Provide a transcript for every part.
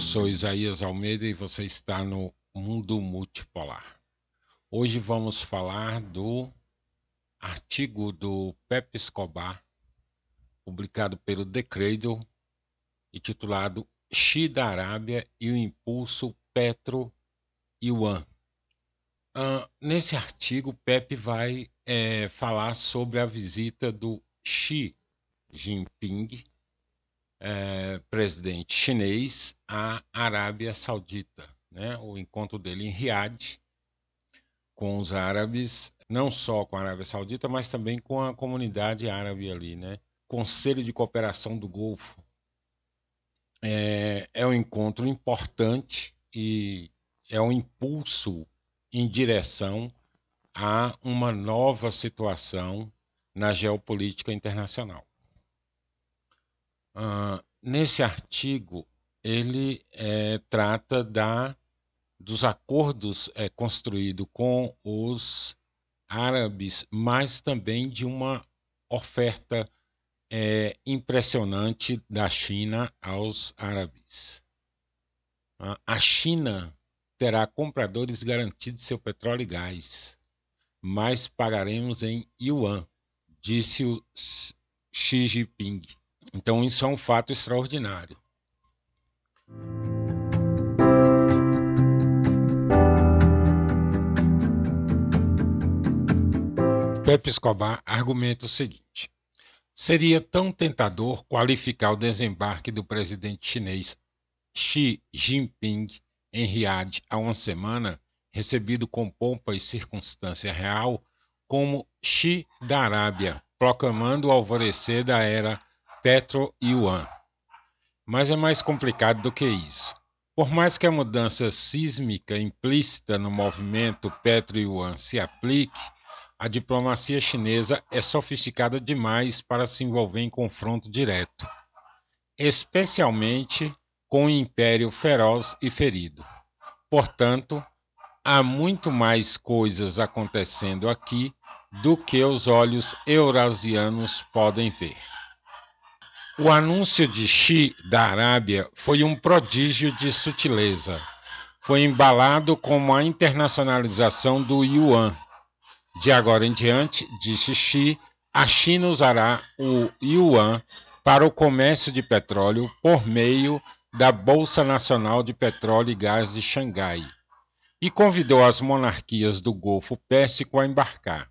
Eu sou Isaías Almeida e você está no Mundo Multipolar. Hoje vamos falar do artigo do Pepe Escobar, publicado pelo The Cradle e titulado Xi da Arábia e o impulso Petro-Yuan. Uh, nesse artigo, Pepe vai é, falar sobre a visita do Xi Jinping é, presidente chinês à Arábia Saudita. Né? O encontro dele em Riad com os árabes, não só com a Arábia Saudita, mas também com a comunidade árabe ali. Né? Conselho de Cooperação do Golfo. É, é um encontro importante e é um impulso em direção a uma nova situação na geopolítica internacional. Nesse artigo, ele é, trata da, dos acordos é, construídos com os árabes, mas também de uma oferta é, impressionante da China aos árabes. Uh, a China terá compradores garantidos seu petróleo e gás, mas pagaremos em yuan, disse o Xi Jinping. Então, isso é um fato extraordinário. Pepe Escobar argumenta o seguinte: seria tão tentador qualificar o desembarque do presidente chinês Xi Jinping em Riad há uma semana, recebido com pompa e circunstância real, como Xi da Arábia, proclamando o alvorecer da era Petro-Yuan. Mas é mais complicado do que isso. Por mais que a mudança sísmica implícita no movimento Petro-Yuan se aplique, a diplomacia chinesa é sofisticada demais para se envolver em confronto direto, especialmente com o império feroz e ferido. Portanto, há muito mais coisas acontecendo aqui do que os olhos eurasianos podem ver. O anúncio de Xi da Arábia foi um prodígio de sutileza. Foi embalado como a internacionalização do yuan. De agora em diante, disse Xi, a China usará o yuan para o comércio de petróleo por meio da Bolsa Nacional de Petróleo e Gás de Xangai e convidou as monarquias do Golfo Pérsico a embarcar.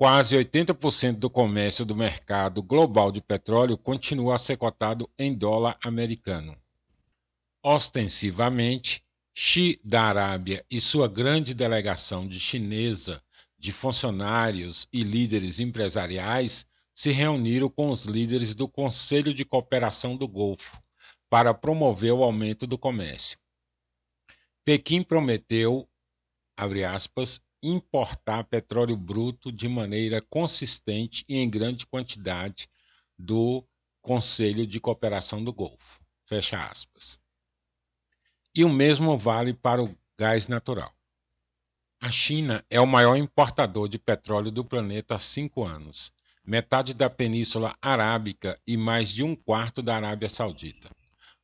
Quase 80% do comércio do mercado global de petróleo continua a ser cotado em dólar americano. Ostensivamente, Xi da Arábia e sua grande delegação de chinesa de funcionários e líderes empresariais se reuniram com os líderes do Conselho de Cooperação do Golfo para promover o aumento do comércio. Pequim prometeu, aspas, importar petróleo bruto de maneira consistente e em grande quantidade do Conselho de Cooperação do Golfo. Fecha aspas. E o mesmo vale para o gás natural. A China é o maior importador de petróleo do planeta há cinco anos, metade da Península Arábica e mais de um quarto da Arábia Saudita.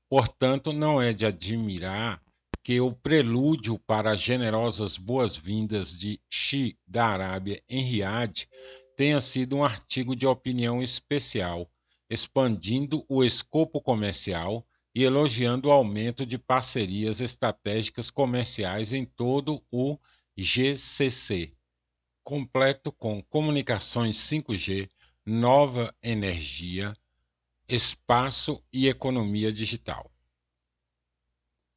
Portanto, não é de admirar que o prelúdio para as generosas boas-vindas de Xi da Arábia em Riad tenha sido um artigo de opinião especial, expandindo o escopo comercial e elogiando o aumento de parcerias estratégicas comerciais em todo o GCC, completo com comunicações 5G, nova energia, espaço e economia digital.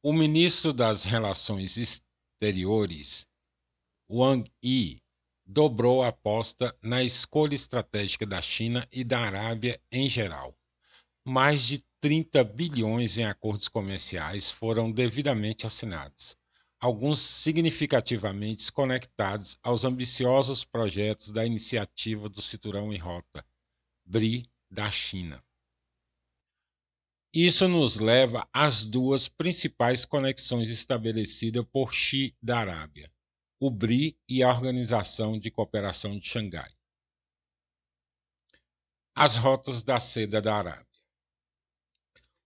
O ministro das Relações Exteriores, Wang Yi, dobrou a aposta na escolha estratégica da China e da Arábia em geral. Mais de 30 bilhões em acordos comerciais foram devidamente assinados, alguns significativamente conectados aos ambiciosos projetos da iniciativa do Cinturão em Rota, BRI, da China. Isso nos leva às duas principais conexões estabelecidas por Xi da Arábia, o BRI e a Organização de Cooperação de Xangai. As rotas da seda da Arábia.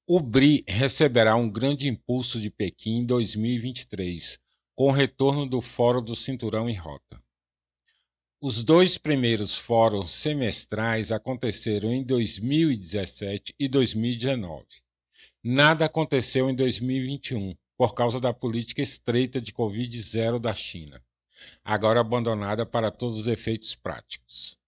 O BRI receberá um grande impulso de Pequim em 2023, com o retorno do Fórum do Cinturão em Rota. Os dois primeiros fóruns semestrais aconteceram em 2017 e 2019. Nada aconteceu em 2021 por causa da política estreita de Covid-0 da China, agora abandonada para todos os efeitos práticos.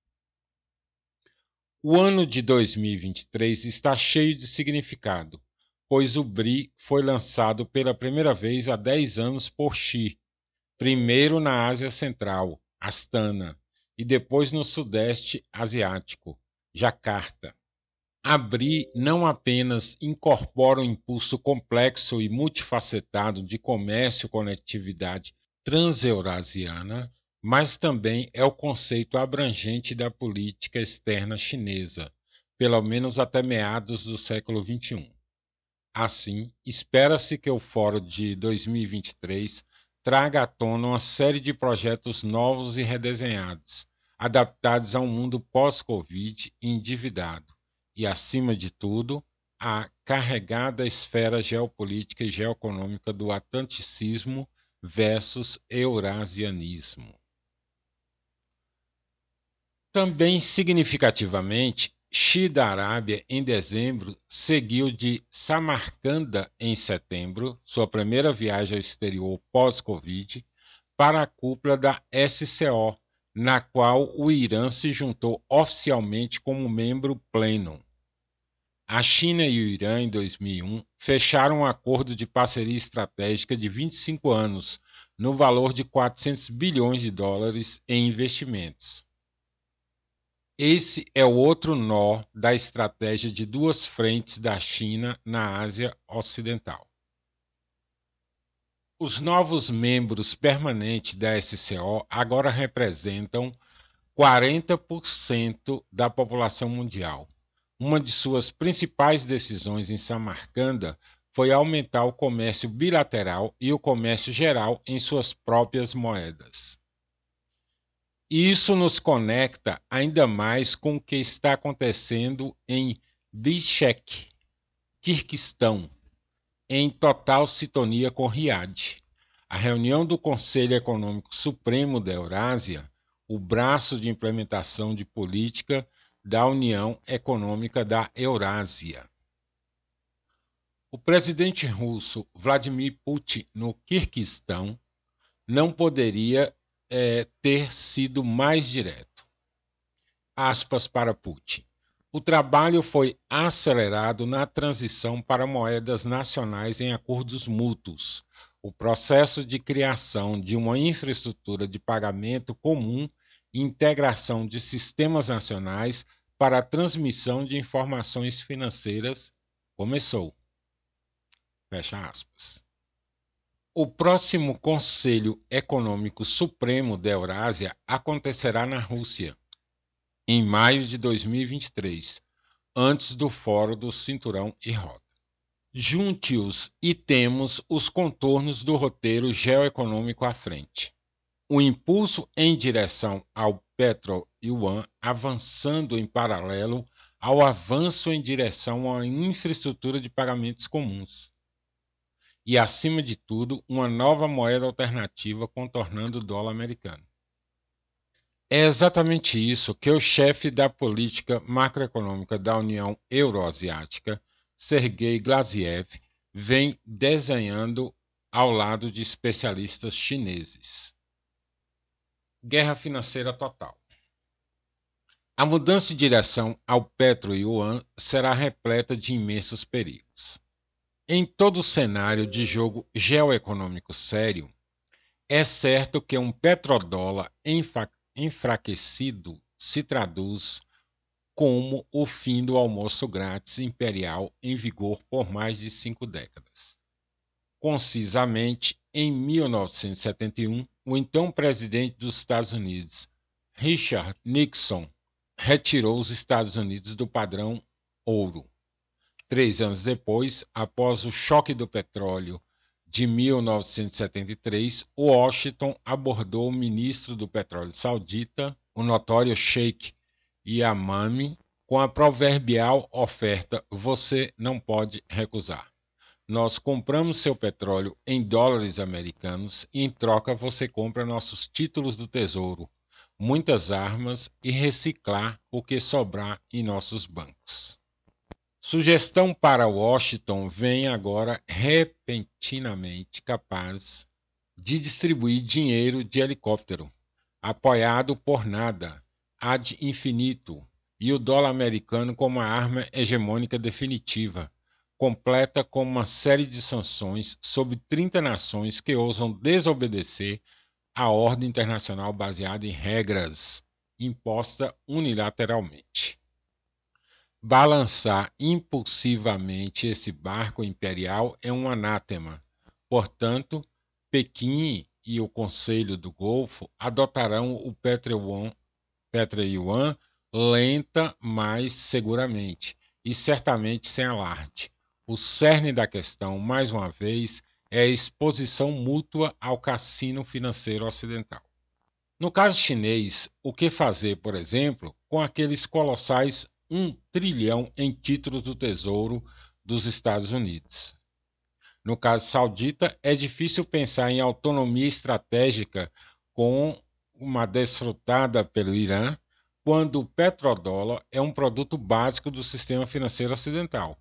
O ano de 2023 está cheio de significado, pois o BRI foi lançado pela primeira vez há 10 anos por Xi, primeiro na Ásia Central, Astana, e depois no Sudeste Asiático, Jacarta. Abri não apenas incorpora um impulso complexo e multifacetado de comércio e conectividade transeurasiana, mas também é o conceito abrangente da política externa chinesa, pelo menos até meados do século XXI. Assim, espera-se que o Fórum de 2023 traga à tona uma série de projetos novos e redesenhados, adaptados a um mundo pós-Covid endividado e, acima de tudo, a carregada esfera geopolítica e geoeconômica do atlanticismo versus eurasianismo. Também significativamente, Xi da Arábia, em dezembro, seguiu de Samarcanda, em setembro, sua primeira viagem ao exterior pós-Covid, para a cúpula da SCO, na qual o Irã se juntou oficialmente como membro pleno. A China e o Irã, em 2001, fecharam um acordo de parceria estratégica de 25 anos, no valor de 400 bilhões de dólares em investimentos. Esse é o outro nó da estratégia de duas frentes da China na Ásia Ocidental. Os novos membros permanentes da SCO agora representam 40% da população mundial. Uma de suas principais decisões em Samarcanda foi aumentar o comércio bilateral e o comércio geral em suas próprias moedas. Isso nos conecta ainda mais com o que está acontecendo em Bishkek, Kirguistão, em total sintonia com Riad. A reunião do Conselho Econômico Supremo da Eurásia, o braço de implementação de política da União Econômica da Eurásia. O presidente russo Vladimir Putin, no Kirguistão, não poderia é, ter sido mais direto. Aspas para Putin. O trabalho foi acelerado na transição para moedas nacionais em acordos mútuos. O processo de criação de uma infraestrutura de pagamento comum e integração de sistemas nacionais para a transmissão de informações financeiras começou. Fecha aspas. O próximo Conselho Econômico Supremo da Eurásia acontecerá na Rússia, em maio de 2023, antes do Fórum do Cinturão e Roda. Junte-os e temos os contornos do roteiro geoeconômico à frente. O impulso em direção ao Petro Yuan avançando em paralelo ao avanço em direção à infraestrutura de pagamentos comuns e, acima de tudo, uma nova moeda alternativa contornando o dólar americano. É exatamente isso que o chefe da política macroeconômica da União Euroasiática, Sergei Glaziev, vem desenhando ao lado de especialistas chineses. Guerra financeira total. A mudança de direção ao petro-yuan será repleta de imensos perigos. Em todo cenário de jogo geoeconômico sério, é certo que um petrodólar enfraquecido se traduz como o fim do almoço grátis imperial em vigor por mais de cinco décadas. Concisamente, em 1971, o então presidente dos Estados Unidos, Richard Nixon, retirou os Estados Unidos do padrão ouro Três anos depois, após o choque do petróleo de 1973, Washington abordou o ministro do petróleo saudita, o notório Sheikh Yamami, com a proverbial oferta você não pode recusar. Nós compramos seu petróleo em dólares americanos e em troca você compra nossos títulos do tesouro, muitas armas e reciclar o que sobrar em nossos bancos. Sugestão para Washington vem agora repentinamente capaz de distribuir dinheiro de helicóptero, apoiado por nada, ad infinito, e o dólar americano como a arma hegemônica definitiva, completa com uma série de sanções sobre 30 nações que ousam desobedecer a ordem internacional baseada em regras imposta unilateralmente balançar impulsivamente esse barco imperial é um anátema. Portanto, Pequim e o Conselho do Golfo adotarão o Petro-Yuan lenta, mas seguramente, e certamente sem alarde. O cerne da questão, mais uma vez, é a exposição mútua ao cassino financeiro ocidental. No caso chinês, o que fazer, por exemplo, com aqueles colossais um trilhão em títulos do Tesouro dos Estados Unidos. No caso saudita, é difícil pensar em autonomia estratégica com uma desfrutada pelo Irã, quando o petrodólar é um produto básico do sistema financeiro ocidental.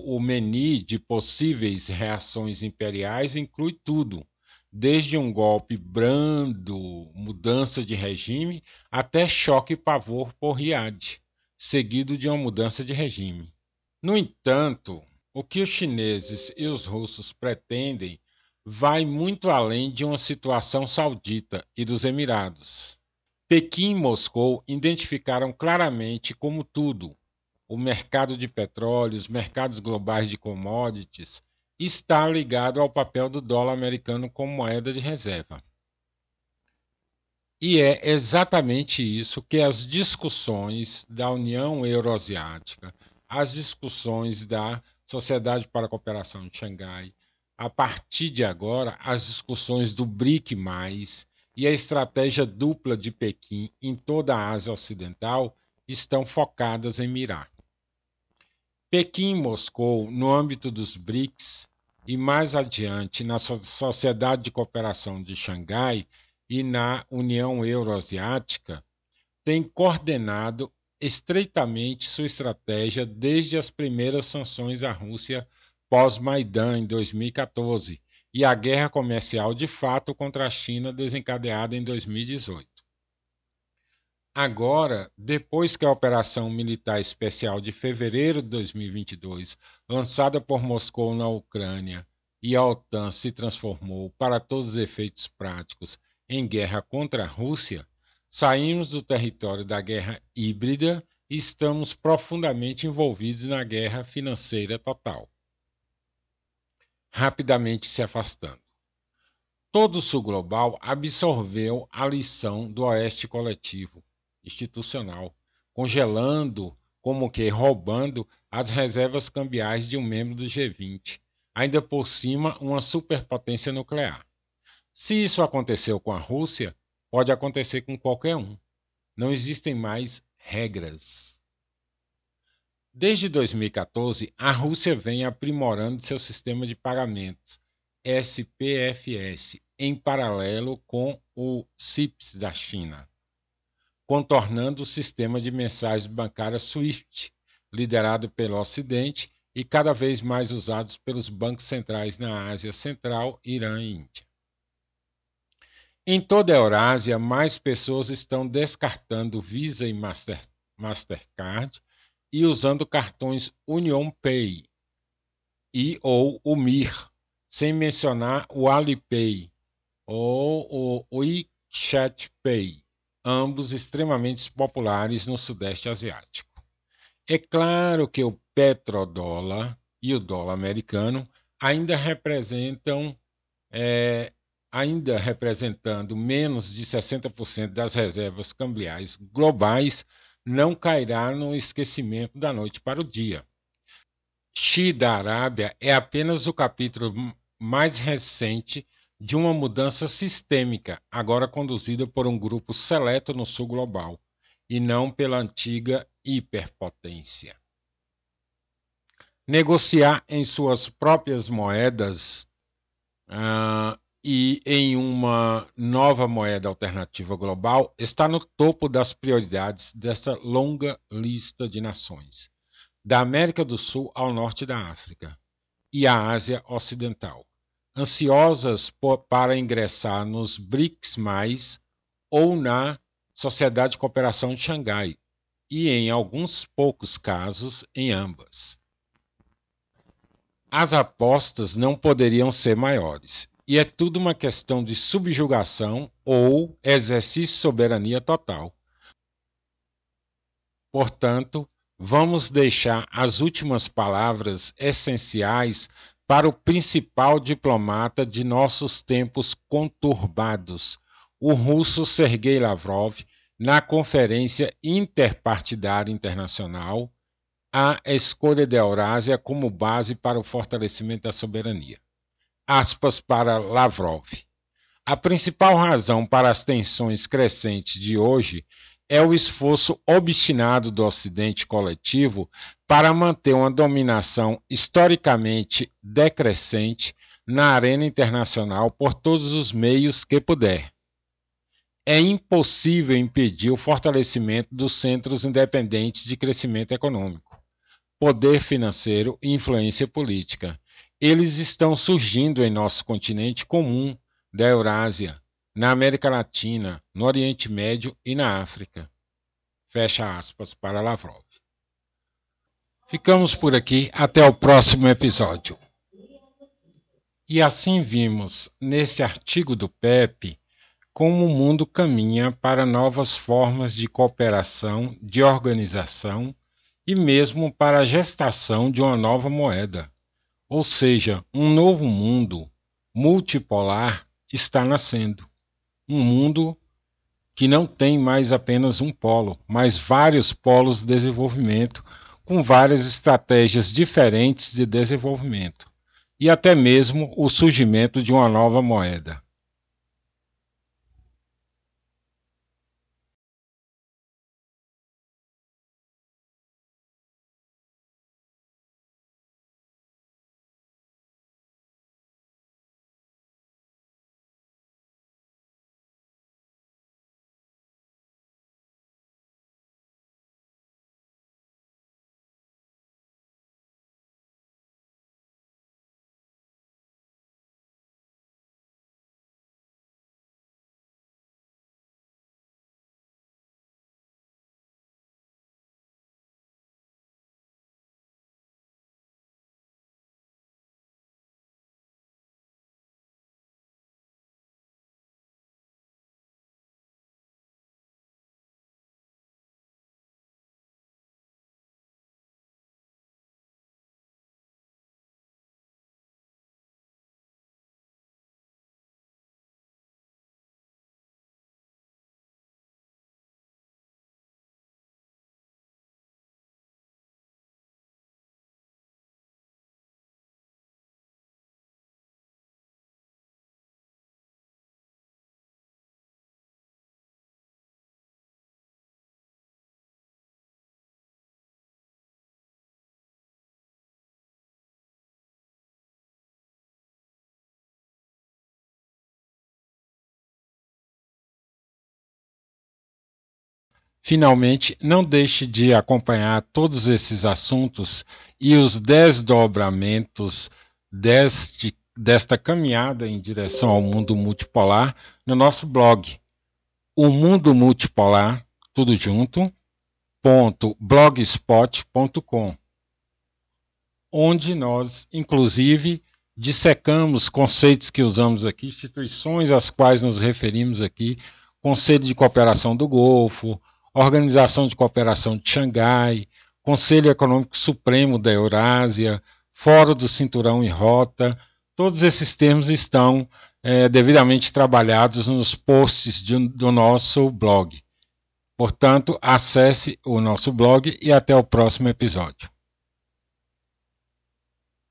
O menu de possíveis reações imperiais inclui tudo, desde um golpe brando, mudança de regime, até choque e pavor por Riad seguido de uma mudança de regime. No entanto, o que os chineses e os russos pretendem vai muito além de uma situação saudita e dos Emirados. Pequim e Moscou identificaram claramente como tudo, o mercado de petróleo, os mercados globais de commodities, está ligado ao papel do dólar americano como moeda de reserva. E é exatamente isso que as discussões da União Euroasiática, as discussões da Sociedade para a Cooperação de Xangai, a partir de agora, as discussões do BRIC, e a estratégia dupla de Pequim em toda a Ásia Ocidental estão focadas em mirar. Pequim e Moscou, no âmbito dos BRICS, e mais adiante na Sociedade de Cooperação de Xangai, e na União Euroasiática tem coordenado estreitamente sua estratégia desde as primeiras sanções à Rússia pós-Maidan em 2014 e a guerra comercial de fato contra a China desencadeada em 2018. Agora, depois que a Operação Militar Especial de fevereiro de 2022, lançada por Moscou na Ucrânia, e a OTAN se transformou, para todos os efeitos práticos, em guerra contra a Rússia, saímos do território da guerra híbrida e estamos profundamente envolvidos na guerra financeira total. Rapidamente se afastando. Todo o sul global absorveu a lição do oeste coletivo, institucional, congelando, como que roubando, as reservas cambiais de um membro do G20, ainda por cima uma superpotência nuclear. Se isso aconteceu com a Rússia, pode acontecer com qualquer um. Não existem mais regras. Desde 2014, a Rússia vem aprimorando seu sistema de pagamentos, SPFS, em paralelo com o CIPS da China, contornando o sistema de mensagens bancárias SWIFT, liderado pelo Ocidente e cada vez mais usados pelos bancos centrais na Ásia Central, Irã e Índia. Em toda a Eurásia, mais pessoas estão descartando Visa e Master, Mastercard e usando cartões Union Pay e ou o Mir, sem mencionar o Alipay ou o WeChat Pay, ambos extremamente populares no Sudeste Asiático. É claro que o petrodólar e o dólar americano ainda representam é, ainda representando menos de 60% das reservas cambiais globais, não cairá no esquecimento da noite para o dia. Xi da Arábia é apenas o capítulo mais recente de uma mudança sistêmica, agora conduzida por um grupo seleto no sul global, e não pela antiga hiperpotência. Negociar em suas próprias moedas uh, e em uma nova moeda alternativa global está no topo das prioridades desta longa lista de nações, da América do Sul ao norte da África e a Ásia Ocidental, ansiosas por, para ingressar nos BRICS, ou na Sociedade de Cooperação de Xangai, e em alguns poucos casos em ambas. As apostas não poderiam ser maiores, e é tudo uma questão de subjugação ou exercício de soberania total. Portanto, vamos deixar as últimas palavras essenciais para o principal diplomata de nossos tempos conturbados, o russo Sergei Lavrov, na Conferência Interpartidária Internacional, a escolha da Eurásia como base para o fortalecimento da soberania. Aspas para Lavrov. A principal razão para as tensões crescentes de hoje é o esforço obstinado do Ocidente coletivo para manter uma dominação historicamente decrescente na arena internacional por todos os meios que puder. É impossível impedir o fortalecimento dos centros independentes de crescimento econômico, poder financeiro e influência política. Eles estão surgindo em nosso continente comum da Eurásia, na América Latina, no Oriente Médio e na África. Fecha aspas para Lavrov. Ficamos por aqui até o próximo episódio. E assim vimos nesse artigo do PEP como o mundo caminha para novas formas de cooperação, de organização e mesmo para a gestação de uma nova moeda. Ou seja, um novo mundo multipolar está nascendo um mundo que não tem mais apenas um polo, mas vários polos de desenvolvimento, com várias estratégias diferentes de desenvolvimento, e até mesmo o surgimento de uma nova moeda. Finalmente, não deixe de acompanhar todos esses assuntos e os desdobramentos deste, desta caminhada em direção ao mundo multipolar no nosso blog, o mundo multipolar, tudo junto, ponto blogspot.com, onde nós, inclusive, dissecamos conceitos que usamos aqui, instituições às quais nos referimos aqui, Conselho de Cooperação do Golfo, Organização de Cooperação de Xangai, Conselho Econômico Supremo da Eurásia, Fórum do Cinturão e Rota, todos esses termos estão é, devidamente trabalhados nos posts de, do nosso blog. Portanto, acesse o nosso blog e até o próximo episódio.